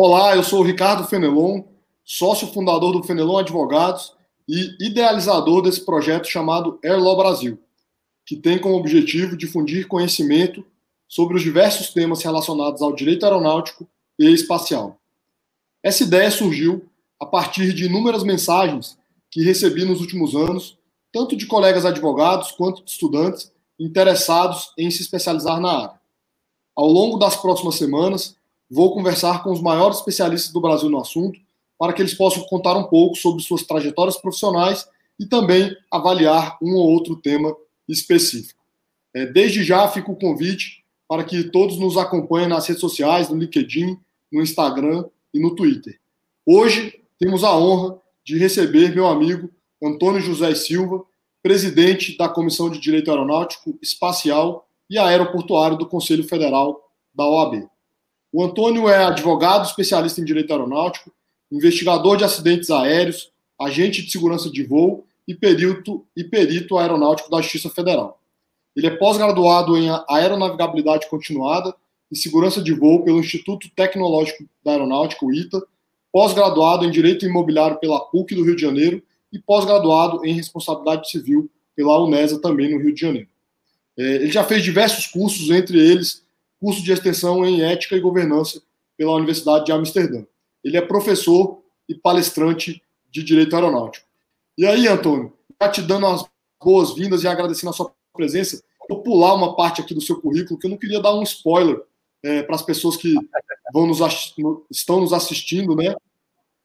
Olá, eu sou o Ricardo Fenelon, sócio fundador do Fenelon Advogados e idealizador desse projeto chamado Airlaw Brasil, que tem como objetivo difundir conhecimento sobre os diversos temas relacionados ao direito aeronáutico e espacial. Essa ideia surgiu a partir de inúmeras mensagens que recebi nos últimos anos, tanto de colegas advogados quanto de estudantes interessados em se especializar na área. Ao longo das próximas semanas, vou conversar com os maiores especialistas do Brasil no assunto, para que eles possam contar um pouco sobre suas trajetórias profissionais e também avaliar um ou outro tema específico. É, desde já fica o convite para que todos nos acompanhem nas redes sociais, no LinkedIn, no Instagram e no Twitter. Hoje temos a honra de receber meu amigo Antônio José Silva, presidente da Comissão de Direito Aeronáutico, Espacial e Aeroportuário do Conselho Federal da OAB. O Antônio é advogado especialista em direito aeronáutico, investigador de acidentes aéreos, agente de segurança de voo e perito, e perito aeronáutico da Justiça Federal. Ele é pós-graduado em aeronavegabilidade continuada e segurança de voo pelo Instituto Tecnológico da Aeronáutica, o ITA, pós-graduado em direito imobiliário pela PUC do Rio de Janeiro e pós-graduado em responsabilidade civil pela UNESA, também no Rio de Janeiro. É, ele já fez diversos cursos, entre eles curso de extensão em ética e governança pela Universidade de Amsterdã. Ele é professor e palestrante de direito aeronáutico. E aí, Antônio, já te dando as boas-vindas e agradecendo a sua presença, vou pular uma parte aqui do seu currículo, que eu não queria dar um spoiler é, para as pessoas que vão nos estão nos assistindo, né?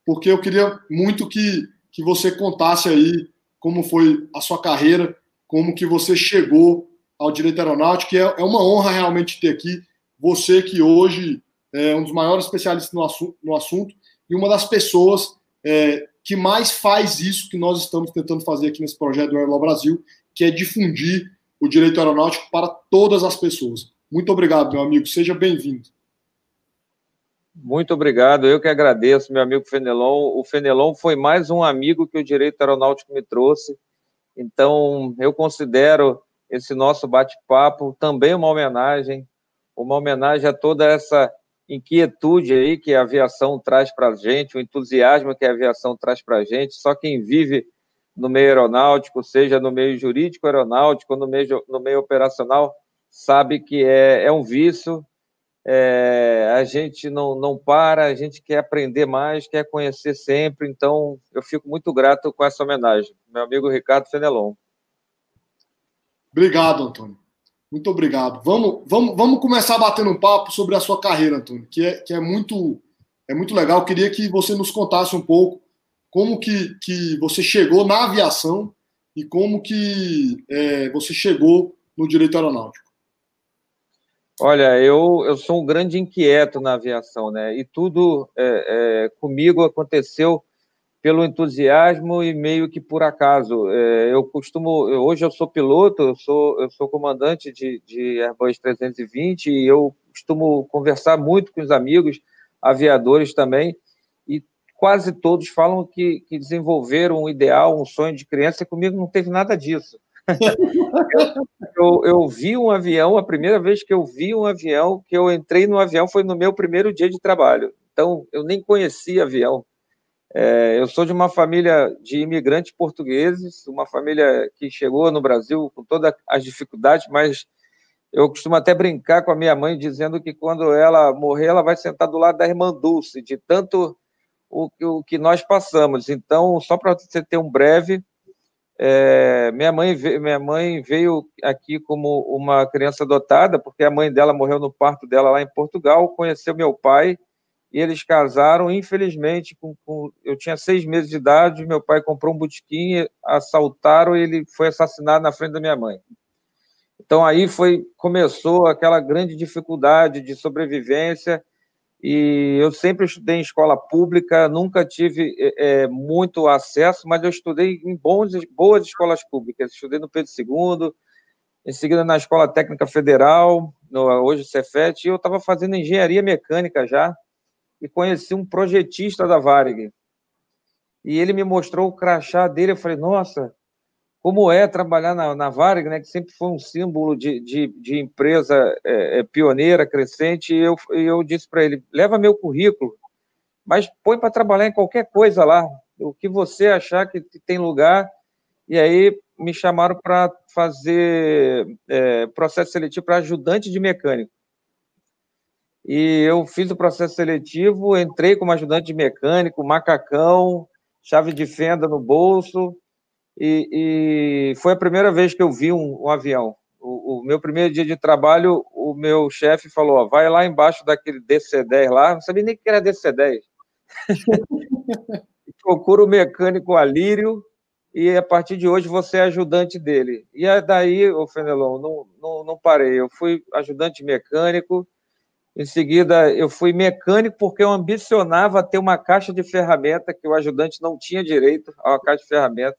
Porque eu queria muito que, que você contasse aí como foi a sua carreira, como que você chegou ao direito aeronáutico, e é, é uma honra realmente ter aqui você que hoje é um dos maiores especialistas no, assu no assunto e uma das pessoas é, que mais faz isso que nós estamos tentando fazer aqui nesse projeto do Aerolaw Brasil, que é difundir o direito aeronáutico para todas as pessoas. Muito obrigado, meu amigo. Seja bem-vindo. Muito obrigado. Eu que agradeço, meu amigo Fenelon. O Fenelon foi mais um amigo que o direito aeronáutico me trouxe. Então, eu considero esse nosso bate-papo também uma homenagem, uma homenagem a toda essa inquietude aí que a aviação traz para a gente, o entusiasmo que a aviação traz para a gente. Só quem vive no meio aeronáutico, seja no meio jurídico aeronáutico, no meio, no meio operacional, sabe que é, é um vício, é, a gente não, não para, a gente quer aprender mais, quer conhecer sempre, então eu fico muito grato com essa homenagem. Meu amigo Ricardo Fenelon. Obrigado, Antônio. Muito obrigado. Vamos, vamos, vamos começar batendo um papo sobre a sua carreira, Antônio, que é, que é, muito, é muito legal. Eu queria que você nos contasse um pouco como que, que você chegou na aviação e como que é, você chegou no direito aeronáutico. Olha, eu, eu sou um grande inquieto na aviação, né? E tudo é, é, comigo aconteceu pelo entusiasmo e meio que por acaso. É, eu costumo, hoje eu sou piloto, eu sou, eu sou comandante de, de Airbus 320 e eu costumo conversar muito com os amigos aviadores também e quase todos falam que, que desenvolveram um ideal, um sonho de criança e comigo não teve nada disso. eu, eu, eu, vi um avião, a primeira vez que eu vi um avião, que eu entrei no avião foi no meu primeiro dia de trabalho. Então, eu nem conhecia avião. É, eu sou de uma família de imigrantes portugueses, uma família que chegou no Brasil com todas as dificuldades, mas eu costumo até brincar com a minha mãe dizendo que quando ela morrer, ela vai sentar do lado da irmã Dulce, de tanto o, o que nós passamos. Então, só para você ter um breve, é, minha, mãe, minha mãe veio aqui como uma criança adotada, porque a mãe dela morreu no parto dela lá em Portugal, conheceu meu pai e eles casaram, infelizmente, com, com, eu tinha seis meses de idade, meu pai comprou um botequim, assaltaram e ele foi assassinado na frente da minha mãe. Então aí foi começou aquela grande dificuldade de sobrevivência e eu sempre estudei em escola pública, nunca tive é, muito acesso, mas eu estudei em bons, boas escolas públicas. Estudei no Pedro II, em seguida na Escola Técnica Federal, no, hoje Cefet, e eu estava fazendo engenharia mecânica já e conheci um projetista da Varig. E ele me mostrou o crachá dele. Eu falei, nossa, como é trabalhar na, na Varig, né, que sempre foi um símbolo de, de, de empresa é, é, pioneira, crescente. E eu, eu disse para ele: leva meu currículo, mas põe para trabalhar em qualquer coisa lá, o que você achar que tem lugar. E aí me chamaram para fazer é, processo seletivo para ajudante de mecânico. E eu fiz o processo seletivo, entrei como ajudante de mecânico, macacão, chave de fenda no bolso, e, e foi a primeira vez que eu vi um, um avião. O, o, meu primeiro dia de trabalho, o meu chefe falou: ó, vai lá embaixo daquele DC-10 lá, não sabia nem que era DC-10. Procura o mecânico Alírio e a partir de hoje você é ajudante dele. E daí, o Fenelon, não, não, não parei. Eu fui ajudante mecânico, em seguida eu fui mecânico porque eu ambicionava ter uma caixa de ferramenta que o ajudante não tinha direito a uma caixa de ferramenta.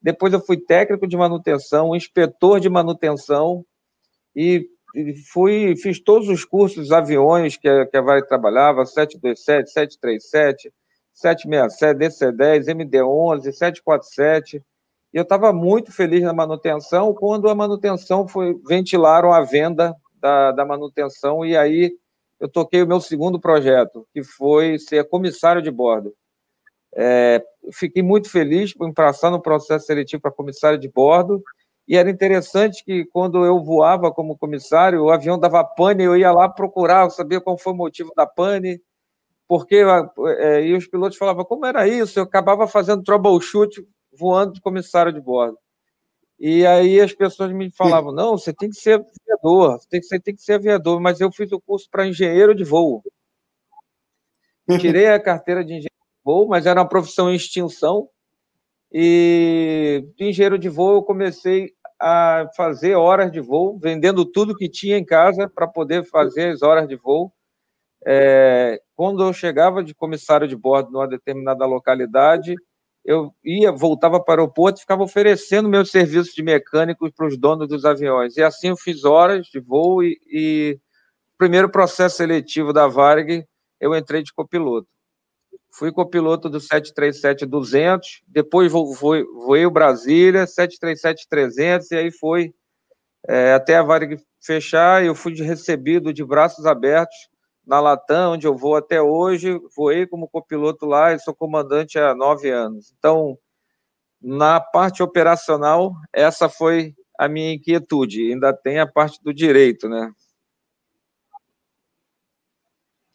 Depois eu fui técnico de manutenção, inspetor de manutenção e fui fiz todos os cursos aviões que a, que a Vale trabalhava, 727, 737, 767, DC-10, MD-11, 747. E eu estava muito feliz na manutenção quando a manutenção foi ventilaram a venda da, da manutenção e aí eu toquei o meu segundo projeto, que foi ser comissário de bordo. É, fiquei muito feliz por passar no processo seletivo para comissário de bordo, e era interessante que quando eu voava como comissário, o avião dava pane, eu ia lá procurar, saber qual foi o motivo da pane, porque é, e os pilotos falavam como era isso, eu acabava fazendo troubleshoot voando de comissário de bordo. E aí as pessoas me falavam, não, você tem que ser aviador, você tem que ser, tem que ser aviador, mas eu fiz o curso para engenheiro de voo. Tirei a carteira de engenheiro voo, mas era uma profissão em extinção. E de engenheiro de voo eu comecei a fazer horas de voo, vendendo tudo que tinha em casa para poder fazer as horas de voo. É, quando eu chegava de comissário de bordo numa determinada localidade, eu ia, voltava para o aeroporto e ficava oferecendo meus serviços de mecânico para os donos dos aviões. E assim eu fiz horas de voo e, e primeiro processo seletivo da Varg, eu entrei de copiloto. Fui copiloto do 737-200, depois voei, voei o Brasília, 737-300, e aí foi é, até a Varig fechar, eu fui recebido de braços abertos na Latam, onde eu vou até hoje, voei como copiloto lá e sou comandante há nove anos. Então, na parte operacional, essa foi a minha inquietude. Ainda tem a parte do direito, né?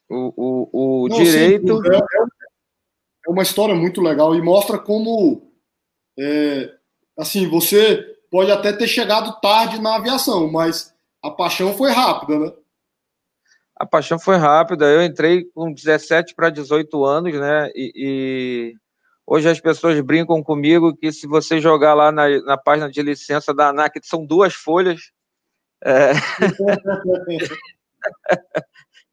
O, o, o Não, direito. Sim, é, é uma história muito legal e mostra como, é, assim, você pode até ter chegado tarde na aviação, mas a paixão foi rápida, né? A paixão foi rápida. Eu entrei com 17 para 18 anos, né? E, e, hoje as pessoas brincam comigo que se você jogar lá na, na página de licença da ANAC, são duas folhas. É...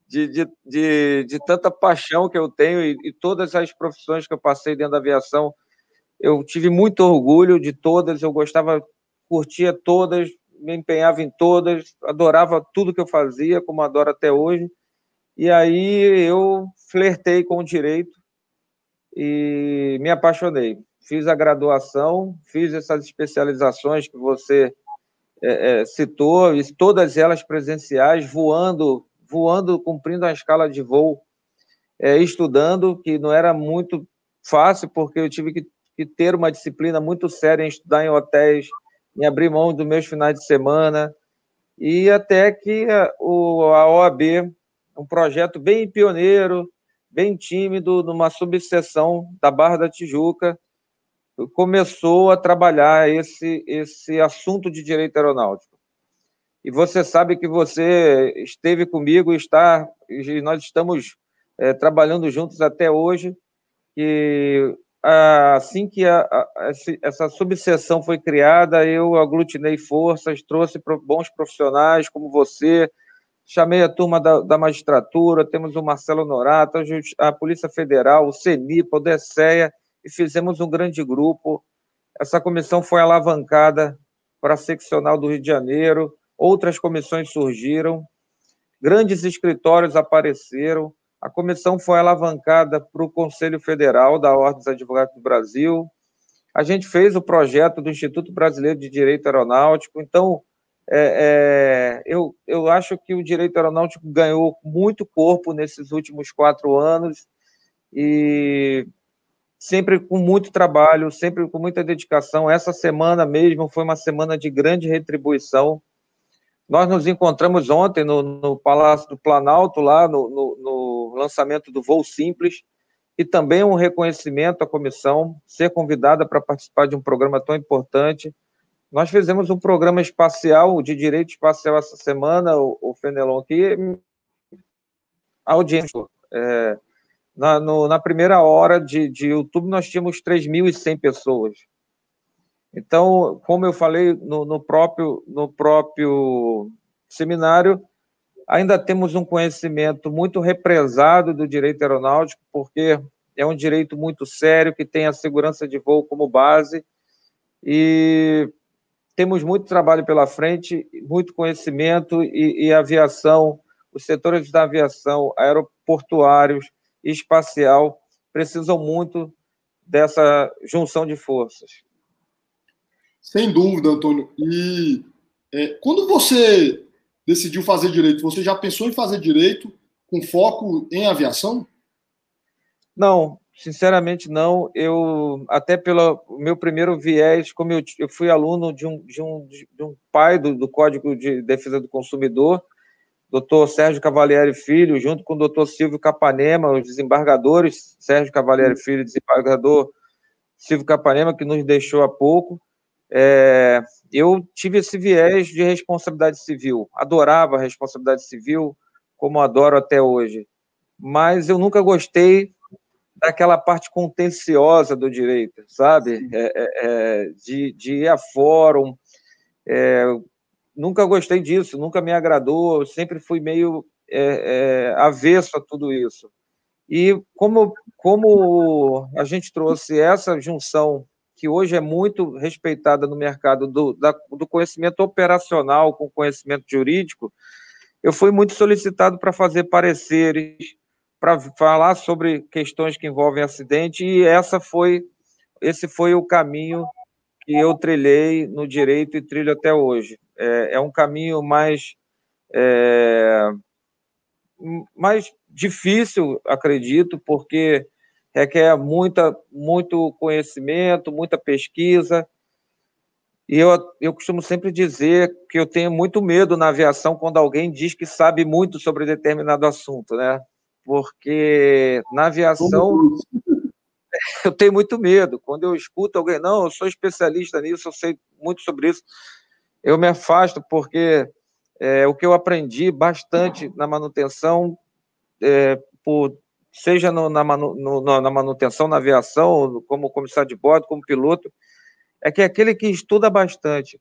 de, de, de, de, tanta paixão que eu tenho e, e, todas as profissões que eu passei dentro da aviação, eu tive muito orgulho de todas, eu gostava, curtia todas, me empenhava em todas, adorava tudo que eu fazia, como adoro até hoje. E aí eu flertei com o direito e me apaixonei. Fiz a graduação, fiz essas especializações que você é, é, citou, e todas elas presenciais, voando voando, cumprindo a escala de voo, é, estudando, que não era muito fácil, porque eu tive que, que, ter uma disciplina muito séria em estudar em hotéis, em abrir mão dos meus finais de semana, e até que a, o, a OAB, um projeto bem pioneiro, bem tímido, numa subseção da Barra da Tijuca, começou a trabalhar esse, esse assunto de direito aeronáutico. E você sabe que você esteve comigo e está, e nós estamos é, trabalhando juntos até hoje, e assim que a, a, essa subseção foi criada, eu aglutinei forças, trouxe bons profissionais como você, chamei a turma da, da magistratura, temos o Marcelo Norato, a, a Polícia Federal, o CENIPA, o DECEA, e fizemos um grande grupo. Essa comissão foi alavancada para a seccional do Rio de Janeiro, outras comissões surgiram, grandes escritórios apareceram, a comissão foi alavancada para o Conselho Federal da Ordem dos Advogados do Brasil, a gente fez o projeto do Instituto Brasileiro de Direito Aeronáutico, então é, é, eu, eu acho que o direito aeronáutico ganhou muito corpo nesses últimos quatro anos e sempre com muito trabalho, sempre com muita dedicação. Essa semana mesmo foi uma semana de grande retribuição. Nós nos encontramos ontem no, no Palácio do Planalto, lá no, no, no, lançamento do Voo Simples, e também um reconhecimento à comissão, ser convidada para participar de um programa tão importante. Nós fizemos um programa espacial, de direito espacial, essa semana, o, o Fenelon, que a audiência. É, na, no, na primeira hora de, de YouTube, nós tínhamos 3.100 pessoas. Então, como eu falei no, no, próprio, no próprio seminário, ainda temos um conhecimento muito represado do direito aeronáutico, porque é um direito muito sério, que tem a segurança de voo como base, e temos muito trabalho pela frente, muito conhecimento, e, e aviação, os setores da aviação, aeroportuários, espacial precisam muito dessa junção de forças. Sem dúvida, Antônio. E é, quando você decidiu fazer direito, você já pensou em fazer direito com foco em aviação? Não, sinceramente não. Eu até pelo meu primeiro viés, como eu, eu fui aluno de um, de um, de um pai do, do Código de Defesa do Consumidor, doutor Sérgio Cavalieri Filho, junto com o doutor Silvio Capanema, os desembargadores, Sérgio Cavalieri Filho, desembargador Silvio Capanema, que nos deixou há pouco. É, eu tive esse viés de responsabilidade civil, adorava a responsabilidade civil, como adoro até hoje, mas eu nunca gostei daquela parte contenciosa do direito, sabe? É, é, é, de, de ir a fórum, é, nunca gostei disso, nunca me agradou, sempre fui meio é, avesso a tudo isso. E como, como a gente trouxe essa junção, que hoje é muito respeitada no mercado, do, da, do conhecimento operacional com conhecimento jurídico, eu fui muito solicitado para fazer pareceres, para falar sobre questões que envolvem acidente, e essa foi, esse foi o caminho que eu trilhei no direito e trilho até hoje. É, é um caminho mais, é, mais difícil, acredito, porque requer muita, muito conhecimento, muita pesquisa. E eu, eu costumo sempre dizer que eu tenho muito medo na aviação quando alguém diz que sabe muito sobre determinado assunto, né? Porque na aviação eu tenho muito medo. Quando eu escuto alguém, não, eu sou especialista nisso, eu sei muito sobre isso eu me afasto porque é, o que eu aprendi bastante na manutenção, é, por, seja no, na, manu, no, na manutenção, na aviação, como comissário de bordo, como piloto, é que aquele que estuda bastante,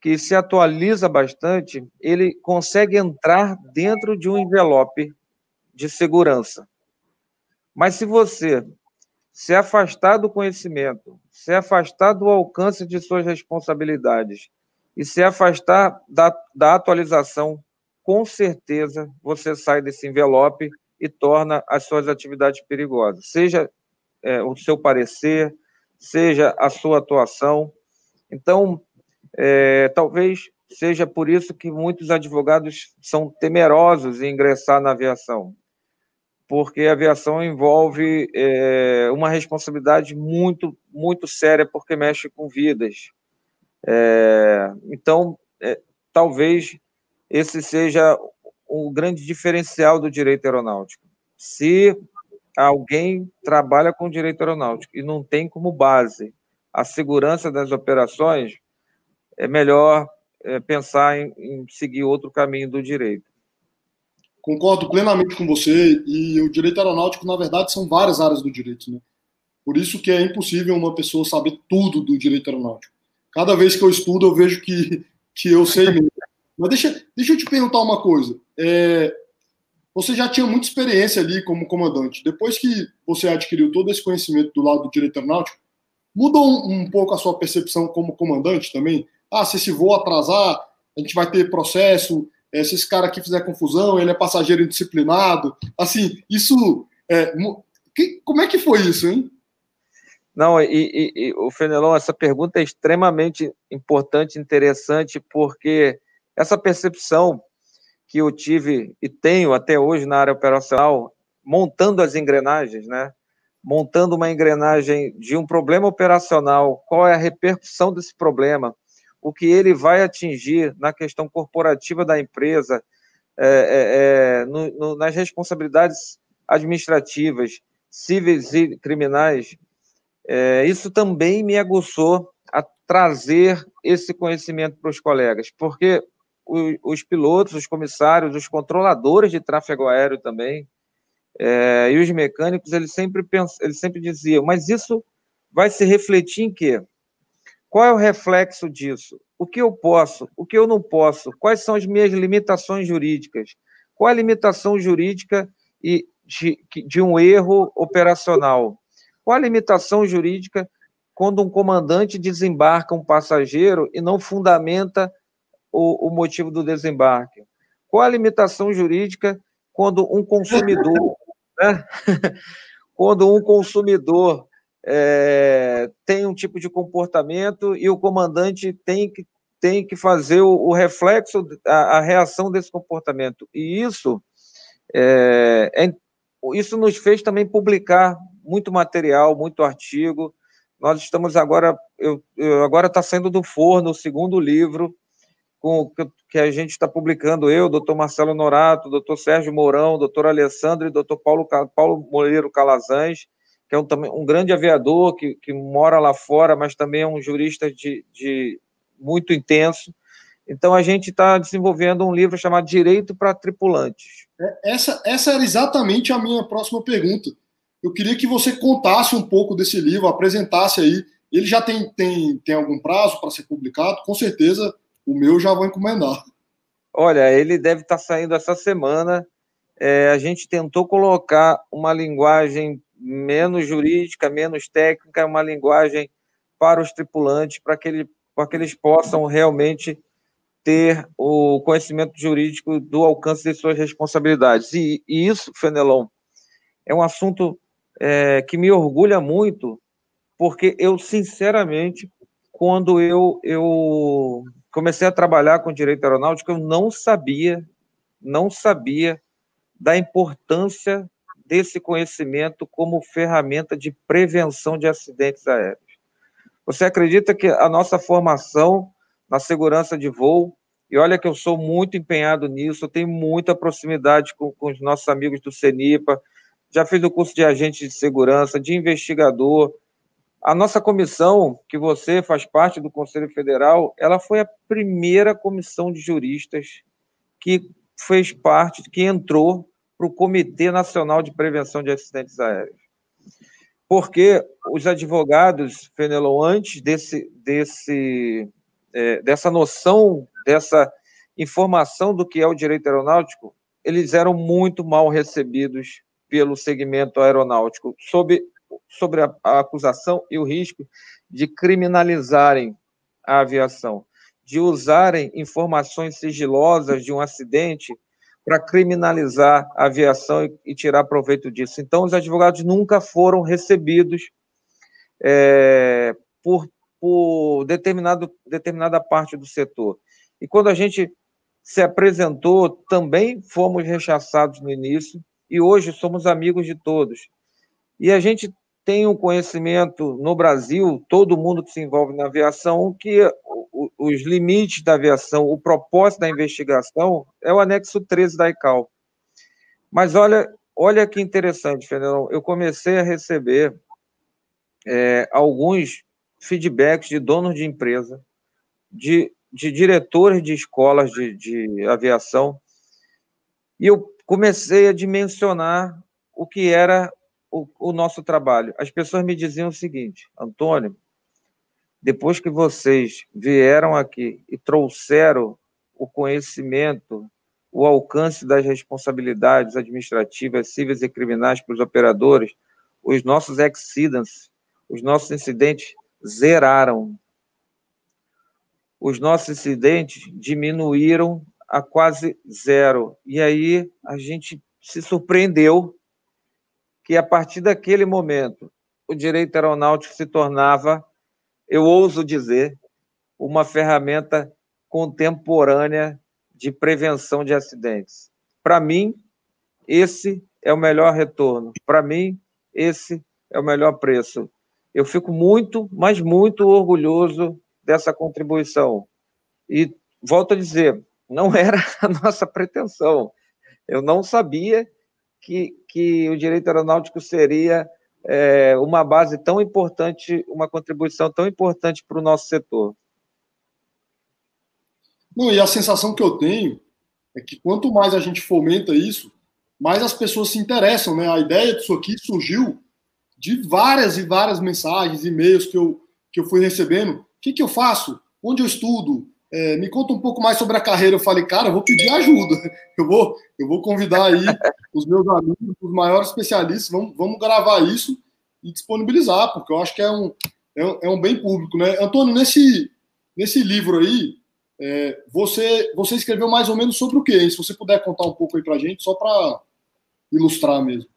que se atualiza bastante, ele consegue entrar dentro de um envelope de segurança. Mas se você se afastar do conhecimento, se afastar do alcance de suas responsabilidades e se afastar da, da atualização, com certeza você sai desse envelope e torna as suas atividades perigosas. Seja é, o seu parecer, seja a sua atuação. Então, é, talvez seja por isso que muitos advogados são temerosos em ingressar na aviação, porque a aviação envolve é, uma responsabilidade muito, muito séria, porque mexe com vidas, é, então, é, talvez esse seja o grande diferencial do direito aeronáutico. Se alguém trabalha com direito aeronáutico e não tem como base a segurança das operações, é melhor é, pensar em, em seguir outro caminho do direito. Concordo plenamente com você. E o direito aeronáutico, na verdade, são várias áreas do direito. Né? Por isso que é impossível uma pessoa saber tudo do direito aeronáutico. Cada vez que eu estudo, eu vejo que, que eu sei mesmo. Mas deixa, deixa eu te perguntar uma coisa. É, você já tinha muita experiência ali como comandante. Depois que você adquiriu todo esse conhecimento do lado do direito aeronáutico, mudou um, um pouco a sua percepção como comandante também? Ah, se esse voo atrasar, a gente vai ter processo. É, se esse cara aqui fizer confusão, ele é passageiro indisciplinado. Assim, isso. É, que, como é que foi isso, hein? Não, e, e, e, o Fenelon, essa pergunta é extremamente importante, interessante, porque essa percepção que eu tive e tenho até hoje na área operacional montando as engrenagens, né? montando uma engrenagem de um problema operacional, qual é a repercussão desse problema, o que ele vai atingir na questão corporativa da empresa, é, é, é no, no, nas responsabilidades administrativas, cíveis e criminais, é, isso também me aguçou a trazer esse conhecimento para os colegas, porque os, os pilotos, os comissários, os controladores de tráfego aéreo também, é, e os mecânicos, eles sempre, pensam, eles sempre diziam, mas isso vai se refletir em quê? Qual é o reflexo disso? O que eu posso? O que eu não posso? Quais são as minhas limitações jurídicas? Qual a limitação jurídica de, de um erro operacional? Qual a limitação jurídica quando um comandante desembarca um passageiro e não fundamenta o, o motivo do desembarque? Qual a limitação jurídica quando um consumidor, né? quando um consumidor é, tem um tipo de comportamento e o comandante tem que, tem que fazer o, o reflexo, a, a, reação desse comportamento. E isso, é, é, isso nos fez também publicar muito material, muito artigo. Nós estamos agora, eu, eu agora está saindo do forno o segundo livro com, que a gente está publicando, eu, doutor Marcelo Norato, doutor Sérgio Mourão, doutor Alessandro e doutor Paulo, Paulo Moreiro Calazans, que é um, um grande aviador que, que mora lá fora, mas também é um jurista de, de muito intenso. Então, a gente está desenvolvendo um livro chamado Direito para Tripulantes. É, essa, essa era exatamente a minha próxima pergunta. Eu queria que você contasse um pouco desse livro, apresentasse aí. Ele já tem, tem, tem algum prazo para ser publicado? Com certeza o meu já vou encomendar. Olha, ele deve estar tá saindo essa semana. É, a gente tentou colocar uma linguagem menos jurídica, menos técnica, uma linguagem para os tripulantes, para que, ele, para que eles possam realmente ter o conhecimento jurídico do alcance de suas responsabilidades. E, e isso, Fenelon, é um assunto é, que me orgulha muito, porque eu, sinceramente, quando eu, eu comecei a trabalhar com direito aeronáutico, eu não sabia, não sabia da importância desse conhecimento como ferramenta de prevenção de acidentes aéreos. Você acredita que a nossa formação na segurança de voo, e olha que eu sou muito empenhado nisso, eu tenho muita proximidade com, com os nossos amigos do CENIPA, já fiz o curso de agente de segurança, de investigador, a nossa comissão, que você faz parte do Conselho Federal, ela foi a primeira comissão de juristas que fez parte, que entrou para o Comitê Nacional de Prevenção de Acidentes Aéreos. Porque os advogados, Fenelon, antes desse, desse, é, dessa noção, dessa informação do que é o direito aeronáutico, eles eram muito mal recebidos pelo segmento aeronáutico, sob sobre a, a acusação e o risco de criminalizarem a aviação, de usarem informações sigilosas de um acidente para criminalizar a aviação e, e, tirar proveito disso. Então, os advogados nunca foram recebidos é, por, por determinado, determinada parte do setor. E quando a gente se apresentou, também fomos rechaçados no início, e hoje somos amigos de todos. E a gente tem um conhecimento no Brasil, todo mundo que se envolve na aviação, que os limites da aviação, o propósito da investigação é o anexo 13 da ICAO. Mas olha, olha que interessante, Fernando. Eu comecei a receber é, alguns feedbacks de donos de empresa, de, de diretores de escolas de, de aviação, e eu comecei a dimensionar o que era o, o nosso trabalho. As pessoas me diziam o seguinte, Antônio, depois que vocês vieram aqui e trouxeram o conhecimento, o alcance das responsabilidades administrativas, cíveis e criminais para os operadores, os nossos accidents, os nossos incidentes zeraram. Os nossos incidentes diminuíram a quase zero. E aí a gente se surpreendeu que a partir daquele momento o direito aeronáutico se tornava, eu ouso dizer, uma ferramenta contemporânea de prevenção de acidentes. Para mim, esse é o melhor retorno. Para mim, esse é o melhor preço. Eu fico muito, mas muito orgulhoso dessa contribuição. E volto a dizer, não era a nossa pretensão. Eu não sabia que, que o direito aeronáutico seria é, uma base tão importante, uma contribuição tão importante para o nosso setor. Não, e a sensação que eu tenho é que quanto mais a gente fomenta isso, mais as pessoas se interessam, né? A ideia disso aqui surgiu de várias e várias mensagens, e-mails que eu, que eu fui recebendo. O que, que eu faço? Onde eu estudo? É, me conta um pouco mais sobre a carreira. Eu falei, cara, eu vou pedir ajuda. Eu vou, eu vou convidar aí os meus amigos, os maiores especialistas, vamos, vamos gravar isso e disponibilizar, porque eu acho que é um, é um, é um bem público, né? Antônio, nesse, nesse livro aí, é, você, você escreveu mais ou menos sobre o quê? Se você puder contar um pouco aí para gente, só para ilustrar mesmo.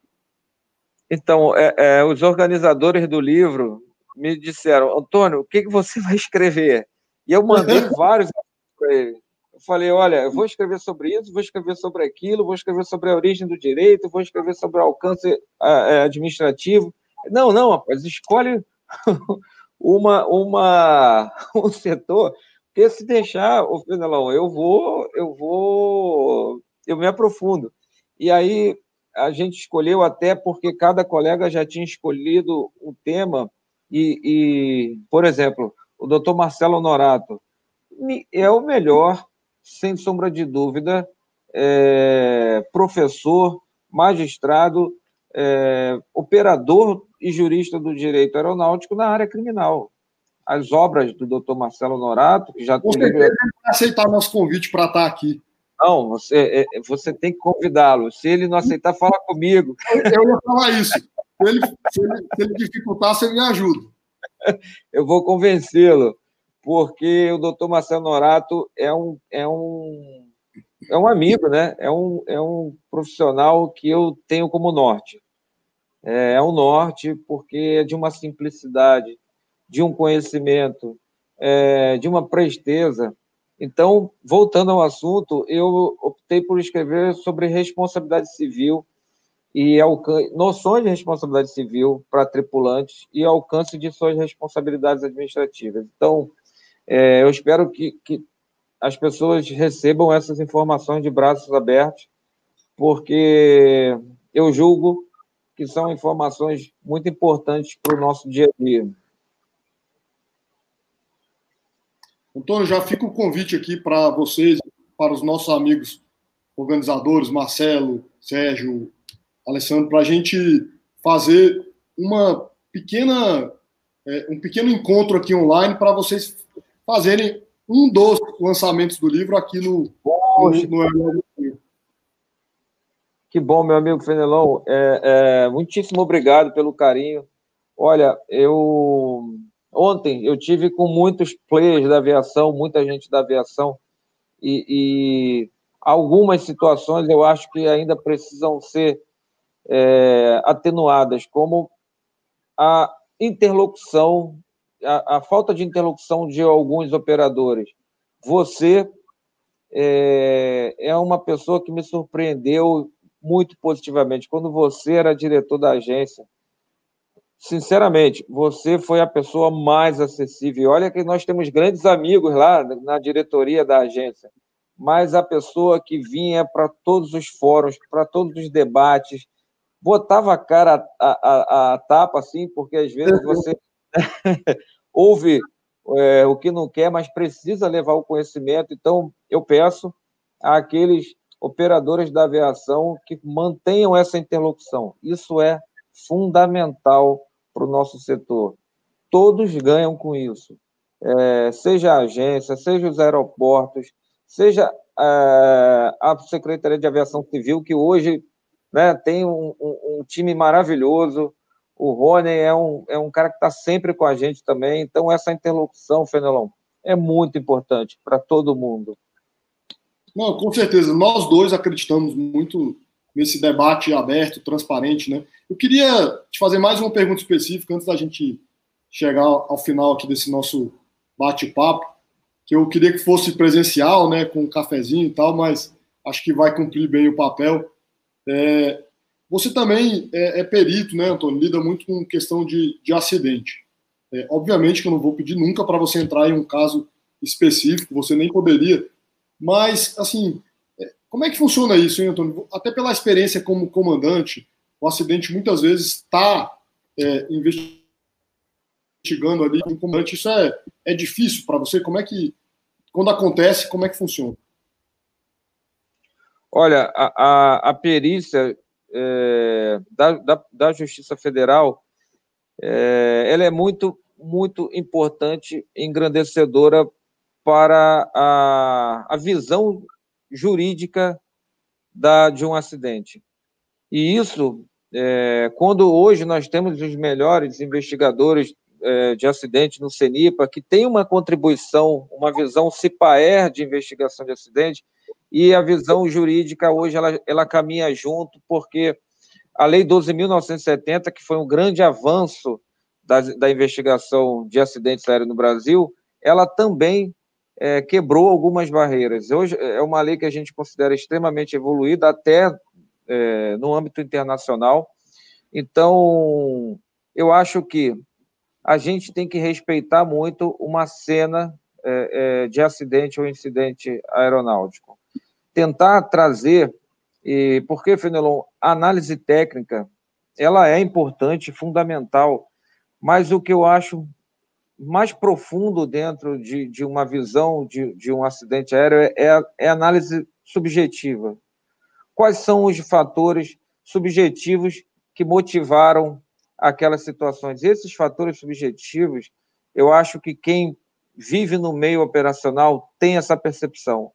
Então, é, é, os organizadores do livro me disseram, Antônio, o que, que você vai escrever? E eu mandei vários para ele. Eu falei, olha, eu vou escrever sobre isso, vou escrever sobre aquilo, vou escrever sobre a origem do direito, vou escrever sobre o alcance é, administrativo. Não, não, rapaz, escolhe uma, uma, um setor, porque se deixar, o Fenelão, eu vou, eu vou, eu me aprofundo. E aí a gente escolheu até porque cada colega já tinha escolhido um tema e, e por exemplo, o doutor Marcelo Norato é o melhor, sem sombra de dúvida, é, professor, magistrado, é, operador e jurista do direito aeronáutico na área criminal. As obras do doutor Marcelo Norato, que já... Com certeza ele vai aceitar nosso convite para estar aqui. Não, você, é, você tem que convidá-lo. Se ele não aceitar, fala comigo. Eu ia falar isso. Se ele, se ele, se ele dificultar, você me ajuda. Eu vou convencê-lo, porque o doutor Marcelo Norato é um, é um, é um amigo, né? É um, é um profissional que eu tenho como norte. É, é um norte porque é de uma simplicidade, de um conhecimento, é, de uma presteza então, voltando ao assunto, eu optei por escrever sobre responsabilidade civil e noções de responsabilidade civil para tripulantes e alcance de suas responsabilidades administrativas. Então, é, eu espero que, que as pessoas recebam essas informações de braços abertos, porque eu julgo que são informações muito importantes para o nosso dia a dia. Antônio, já fica o convite aqui para vocês, para os nossos amigos organizadores, Marcelo, Sérgio, Alessandro, para a gente fazer uma pequena, é, um pequeno encontro aqui online para vocês fazerem um dos lançamentos do livro aqui no, no, no Que bom, meu amigo Fenelon. É, é, muitíssimo obrigado pelo carinho. Olha, eu Ontem eu tive com muitos players da aviação, muita gente da aviação, e, e algumas situações eu acho que ainda precisam ser é, atenuadas, como a interlocução, a, a, falta de interlocução de alguns operadores. Você é, é uma pessoa que me surpreendeu muito positivamente. Quando você era diretor da agência, sinceramente, você foi a pessoa mais acessível. Olha que nós temos grandes amigos lá na diretoria da agência, mas a pessoa que vinha para todos os fóruns, para todos os debates, botava a cara a, a, a tapa, assim, porque às vezes você ouve é, o que não quer, mas precisa levar o conhecimento. Então, eu peço àqueles operadores da aviação que mantenham essa interlocução. Isso é fundamental para o nosso setor. Todos ganham com isso, é, seja a agência, seja os aeroportos, seja é, a Secretaria de Aviação Civil, que hoje né, tem um, um, um, time maravilhoso. O Rony é um, é um cara que está sempre com a gente também. Então, essa interlocução, Fenelon, é muito importante para todo mundo. Não, com certeza. Nós dois acreditamos muito nesse debate aberto, transparente, né? Eu queria te fazer mais uma pergunta específica antes da gente chegar ao final aqui desse nosso bate-papo, que eu queria que fosse presencial, né, com um cafezinho e tal, mas acho que vai cumprir bem o papel. É, Você também é, é, perito, né, Antônio? Lida muito com questão de, de acidente. É, obviamente que eu não vou pedir nunca para você entrar em um caso específico, você nem poderia, mas, assim, é, como é que funciona isso, hein, Antônio? Até pela experiência como comandante, o acidente muitas vezes está é, investigando ali um comandante. Isso é, é difícil para você? Como é que, quando acontece, como é que funciona? Olha, a, a, a perícia é, da, da, da, Justiça Federal, é, ela é muito, muito importante, engrandecedora para a, a visão jurídica da, de um acidente. E isso, é, quando hoje nós temos os melhores investigadores é, de acidente no CENIPA, que tem uma contribuição, uma visão CIPAER de investigação de acidente, e a visão jurídica hoje ela, ela caminha junto, porque a Lei 12.970, que foi um grande avanço da, da investigação de acidentes aéreos no Brasil, ela também é, quebrou algumas barreiras. Hoje é uma lei que a gente considera extremamente evoluída, até é, no âmbito internacional. Então, eu acho que a gente tem que respeitar muito uma cena é, é de acidente ou incidente aeronáutico tentar trazer, e, porque, Fenelon, a análise técnica, ela é importante, fundamental, mas o que eu acho mais profundo dentro de, de uma visão de, de um acidente aéreo é, é, é análise subjetiva. Quais são os fatores subjetivos que motivaram aquelas situações? Esses fatores subjetivos, eu acho que quem vive no meio operacional tem essa percepção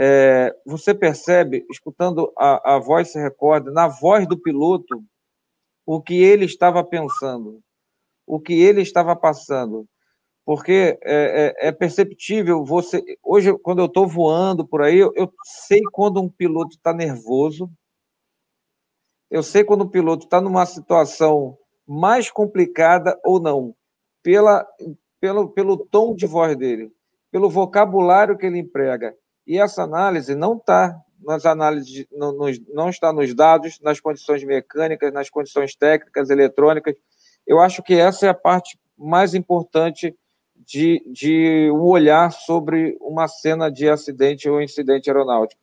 é, você percebe, escutando a, a voz se recorda, na voz do piloto, o que ele estava pensando, o que ele estava passando. Porque é, é, é perceptível, você. Hoje, quando eu estou voando por aí, eu, eu sei quando um piloto está nervoso, eu sei quando o piloto está numa situação mais complicada ou não, pela, pelo, pelo tom de voz dele, pelo vocabulário que ele emprega. E essa análise não está nas análises, não, não está nos dados, nas condições mecânicas, nas condições técnicas, eletrônicas. Eu acho que essa é a parte mais importante de, de um olhar sobre uma cena de acidente ou incidente aeronáutico.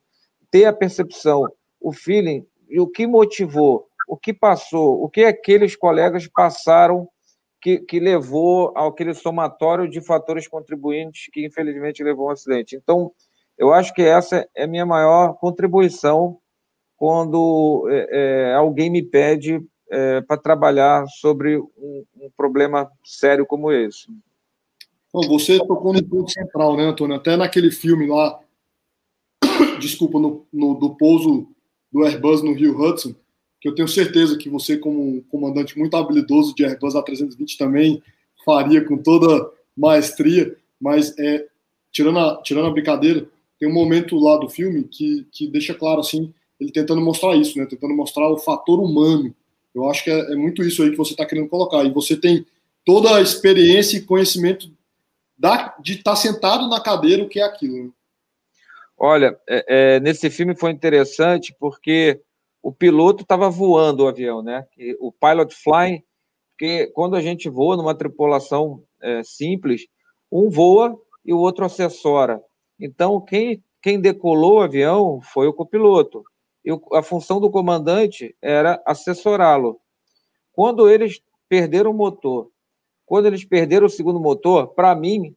Ter a percepção, o feeling, e o que motivou, o que passou, o que aqueles colegas passaram que, que levou àquele somatório de fatores contribuintes que, infelizmente, levou ao acidente. Então, eu acho que essa é a minha maior contribuição quando é, é, alguém me pede é, para trabalhar sobre um, um, problema sério como esse. Bom, você tocou no ponto central, né, Antônio? Até naquele filme lá, desculpa, no, no, do pouso do Airbus no Rio Hudson, que eu tenho certeza que você, como um comandante muito habilidoso de Airbus A320, também faria com toda maestria, mas é, tirando, a, tirando a brincadeira, tem um momento lá do filme que, que deixa claro, assim, ele tentando mostrar isso, né? Tentando mostrar o fator humano. Eu acho que é, é muito isso aí que você está querendo colocar. E você tem toda a experiência e conhecimento da, de estar tá sentado na cadeira, o que é aquilo. Né? Olha, é, é, nesse filme foi interessante porque o piloto estava voando o avião, né? O pilot flying, porque quando a gente voa numa tripulação é, simples, um voa e o outro assessora. Então, quem, quem decolou o avião foi o copiloto. E a função do comandante era assessorá-lo. Quando eles perderam o motor, quando eles perderam o segundo motor, para mim,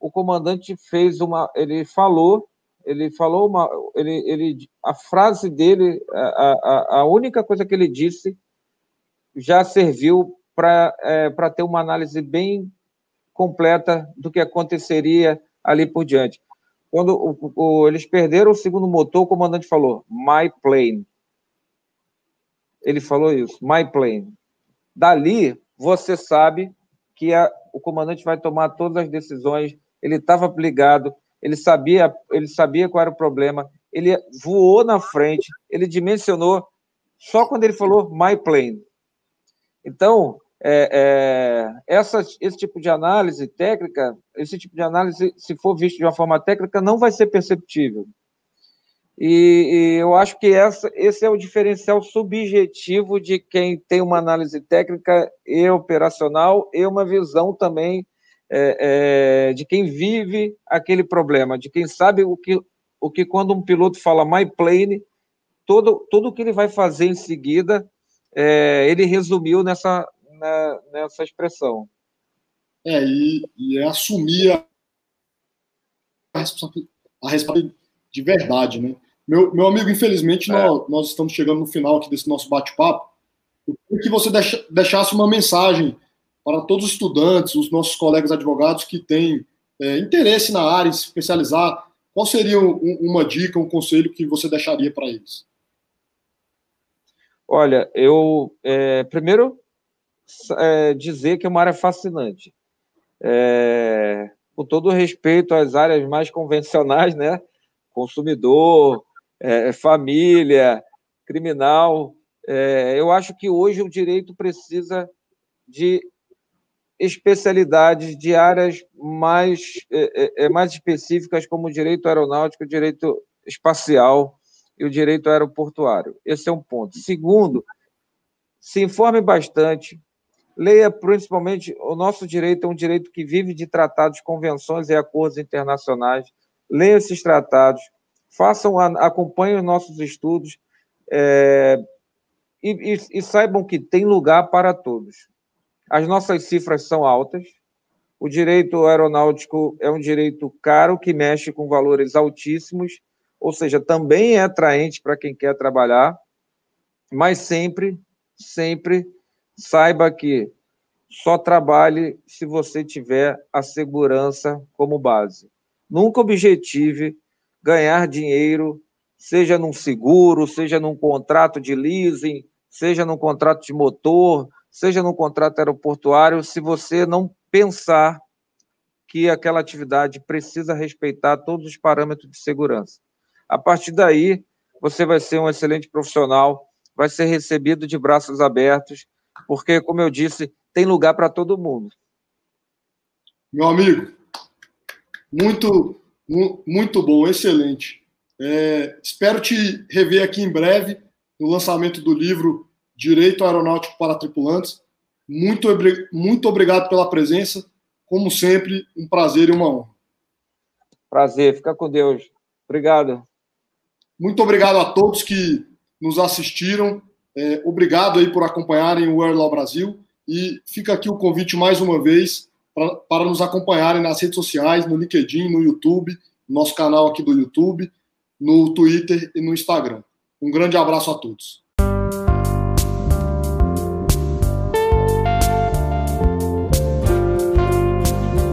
o comandante fez uma. Ele falou, ele falou uma. Ele, ele, a frase dele, a, a, a única coisa que ele disse, já serviu para é, ter uma análise bem completa do que aconteceria ali por diante. Quando o, o, eles perderam o segundo motor, o comandante falou: My plane. Ele falou isso, my plane. Dali, você sabe que a, o comandante vai tomar todas as decisões. Ele estava ligado, ele sabia, ele sabia qual era o problema. Ele voou na frente, ele dimensionou. Só quando ele falou my plane. Então, é, é, essa, esse tipo de análise técnica, esse tipo de análise, se for visto de uma forma técnica, não vai ser perceptível. E, e, eu acho que essa, esse é o diferencial subjetivo de quem tem uma análise técnica e operacional e uma visão também é, é, de quem vive aquele problema, de quem sabe o que, o que quando um piloto fala my plane, todo, tudo que ele vai fazer em seguida, é, ele resumiu nessa, na, nessa expressão. É, e, e é assumir a, a responsabilidade de verdade, né? Meu, meu amigo, infelizmente, é. nós, nós, estamos chegando no final aqui desse nosso bate-papo. Eu queria que você deixa, deixasse uma mensagem para todos os estudantes, os nossos colegas advogados que têm é, interesse na área, em se especializar. Qual seria um, uma dica, um conselho que você deixaria para eles? Olha, eu é, primeiro é, dizer que é uma área fascinante. É, com todo respeito às áreas mais convencionais, né? Consumidor, é, família, criminal. É, eu acho que hoje o direito precisa de especialidades de áreas mais, é, é, mais específicas, como o direito aeronáutico, o direito espacial e o direito aeroportuário. Esse é um ponto. Segundo, se informe bastante, leia principalmente o nosso direito é um direito que vive de tratados, convenções e acordos internacionais. Leia esses tratados, façam, acompanhem os nossos estudos é, e, e, e saibam que tem lugar para todos. As nossas cifras são altas. O direito aeronáutico é um direito caro que mexe com valores altíssimos, ou seja, também é atraente para quem quer trabalhar, mas sempre, sempre saiba que só trabalhe se você tiver a segurança como base. Nunca objetive ganhar dinheiro, seja num seguro, seja num contrato de leasing, seja num contrato de motor, seja num contrato aeroportuário, se você não pensar que aquela atividade precisa respeitar todos os parâmetros de segurança. A partir daí, você vai ser um excelente profissional, vai ser recebido de braços abertos, porque, como eu disse, tem lugar para todo mundo. Meu amigo, muito muito bom, excelente. É, espero te rever aqui em breve no lançamento do livro Direito Aeronáutico para Tripulantes. Muito, muito obrigado pela presença. Como sempre, um prazer e uma honra. Prazer, fica com Deus. Obrigado. Muito obrigado a todos que nos assistiram. É, obrigado aí por acompanharem o Airlaw Brasil. E fica aqui o convite mais uma vez para, para nos acompanharem nas redes sociais, no LinkedIn, no YouTube, no nosso canal aqui do YouTube, no Twitter e no Instagram. Um grande abraço a todos.